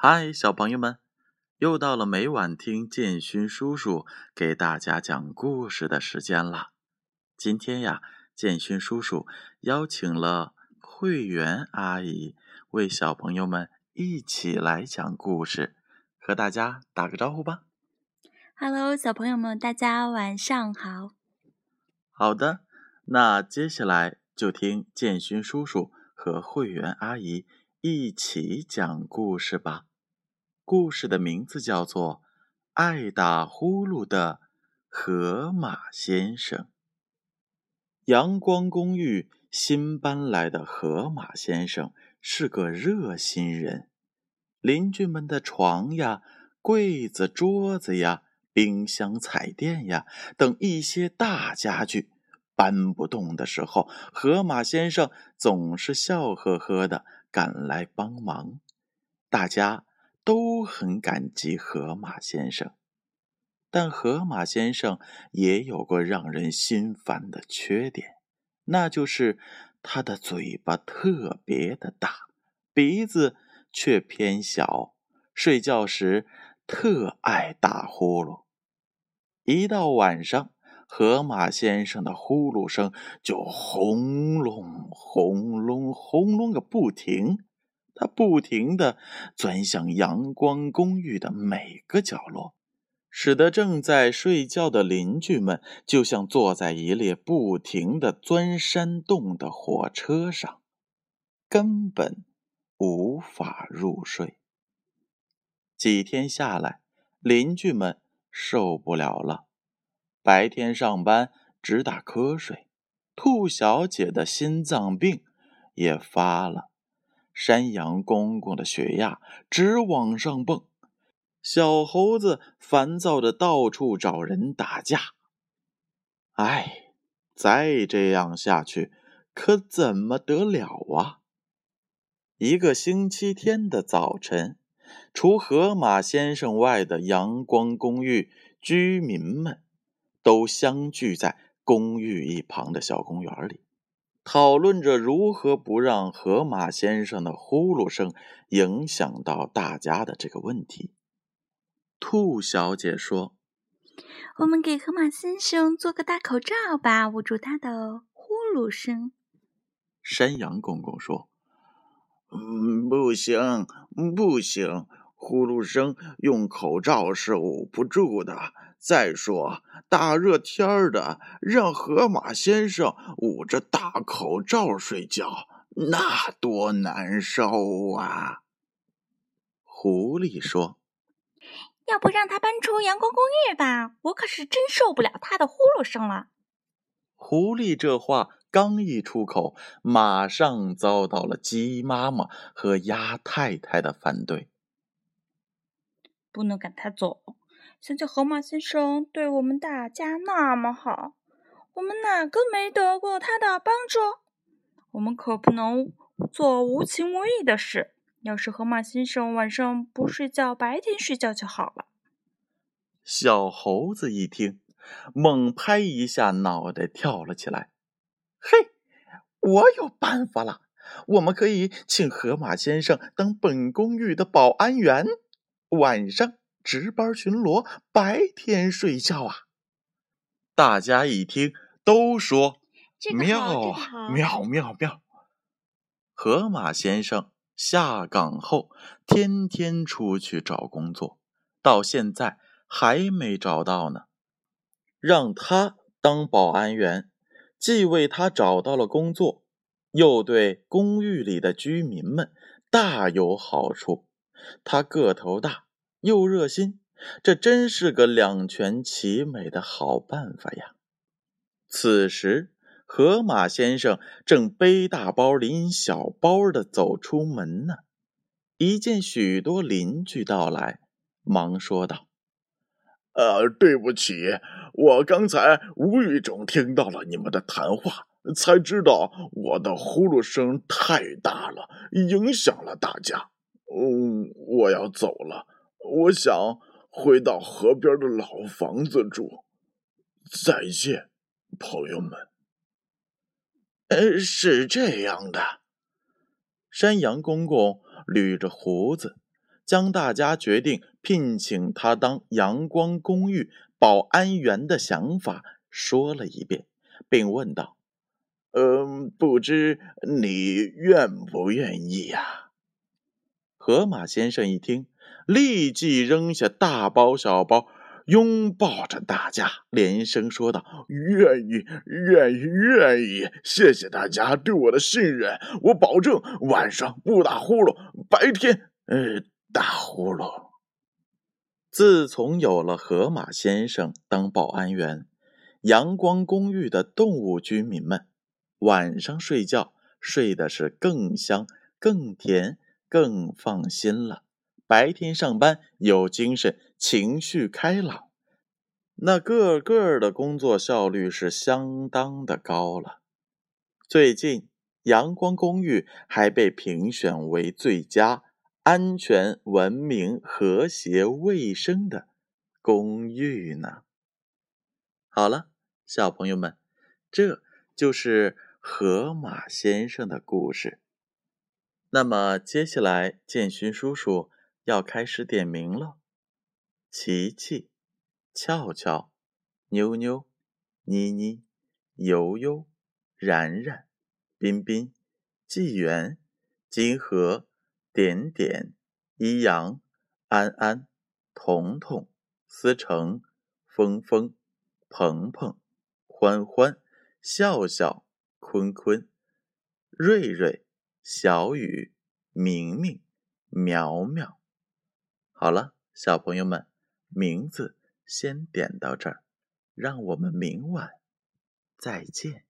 嗨，小朋友们，又到了每晚听建勋叔叔给大家讲故事的时间了。今天呀，建勋叔叔邀请了会员阿姨为小朋友们一起来讲故事，和大家打个招呼吧。Hello，小朋友们，大家晚上好。好的，那接下来就听建勋叔叔和会员阿姨一起讲故事吧。故事的名字叫做《爱打呼噜的河马先生》。阳光公寓新搬来的河马先生是个热心人，邻居们的床呀、柜子、桌子呀、冰箱、彩电呀等一些大家具搬不动的时候，河马先生总是笑呵呵的赶来帮忙。大家。都很感激河马先生，但河马先生也有个让人心烦的缺点，那就是他的嘴巴特别的大，鼻子却偏小，睡觉时特爱打呼噜。一到晚上，河马先生的呼噜声就轰隆轰隆轰隆个不停。他不停地钻向阳光公寓的每个角落，使得正在睡觉的邻居们就像坐在一列不停地钻山洞的火车上，根本无法入睡。几天下来，邻居们受不了了，白天上班直打瞌睡，兔小姐的心脏病也发了。山羊公公的血压直往上蹦，小猴子烦躁的到处找人打架。哎，再这样下去可怎么得了啊！一个星期天的早晨，除河马先生外的阳光公寓居民们都相聚在公寓一旁的小公园里。讨论着如何不让河马先生的呼噜声影响到大家的这个问题。兔小姐说：“我们给河马先生做个大口罩吧，捂住他的呼噜声。”山羊公公说：“嗯，不行，不行，呼噜声用口罩是捂不住的。”再说，大热天的，让河马先生捂着大口罩睡觉，那多难受啊！狐狸说：“要不让他搬出阳光公寓吧？我可是真受不了他的呼噜声了。”狐狸这话刚一出口，马上遭到了鸡妈妈和鸭太太的反对。不能赶他走。想想河马先生对我们大家那么好，我们哪个没得过他的帮助？我们可不能做无情无义的事。要是河马先生晚上不睡觉，白天睡觉就好了。小猴子一听，猛拍一下脑袋，跳了起来：“嘿，我有办法了！我们可以请河马先生当本公寓的保安员，晚上。”值班巡逻，白天睡觉啊！大家一听都说妙啊，妙妙妙！河马先生下岗后天天出去找工作，到现在还没找到呢。让他当保安员，既为他找到了工作，又对公寓里的居民们大有好处。他个头大。又热心，这真是个两全其美的好办法呀！此时，河马先生正背大包拎小包的走出门呢，一见许多邻居到来，忙说道：“呃，对不起，我刚才无意中听到了你们的谈话，才知道我的呼噜声太大了，影响了大家。嗯，我要走了。”我想回到河边的老房子住。再见，朋友们。呃，是这样的。山羊公公捋着胡子，将大家决定聘请他当阳光公寓保安员的想法说了一遍，并问道：“嗯，不知你愿不愿意呀？”河马先生一听，立即扔下大包小包。拥抱着大家，连声说道：“愿意，愿意，愿意！谢谢大家对我的信任，我保证晚上不打呼噜，白天呃打呼噜。”自从有了河马先生当保安员，阳光公寓的动物居民们晚上睡觉睡的是更香、更甜、更放心了。白天上班有精神，情绪开朗，那个个的工作效率是相当的高了。最近，阳光公寓还被评选为最佳安全、文明、和谐、卫生的公寓呢。好了，小朋友们，这就是河马先生的故事。那么，接下来建勋叔叔。要开始点名了，琪琪、俏俏、妞妞、妮妮、悠悠、然然、彬彬、纪元、金河、点点、一阳、安安、彤彤、思成、峰峰、鹏鹏、欢欢、笑笑、坤坤、瑞瑞、小雨、明明、苗苗。好了，小朋友们，名字先点到这儿，让我们明晚再见。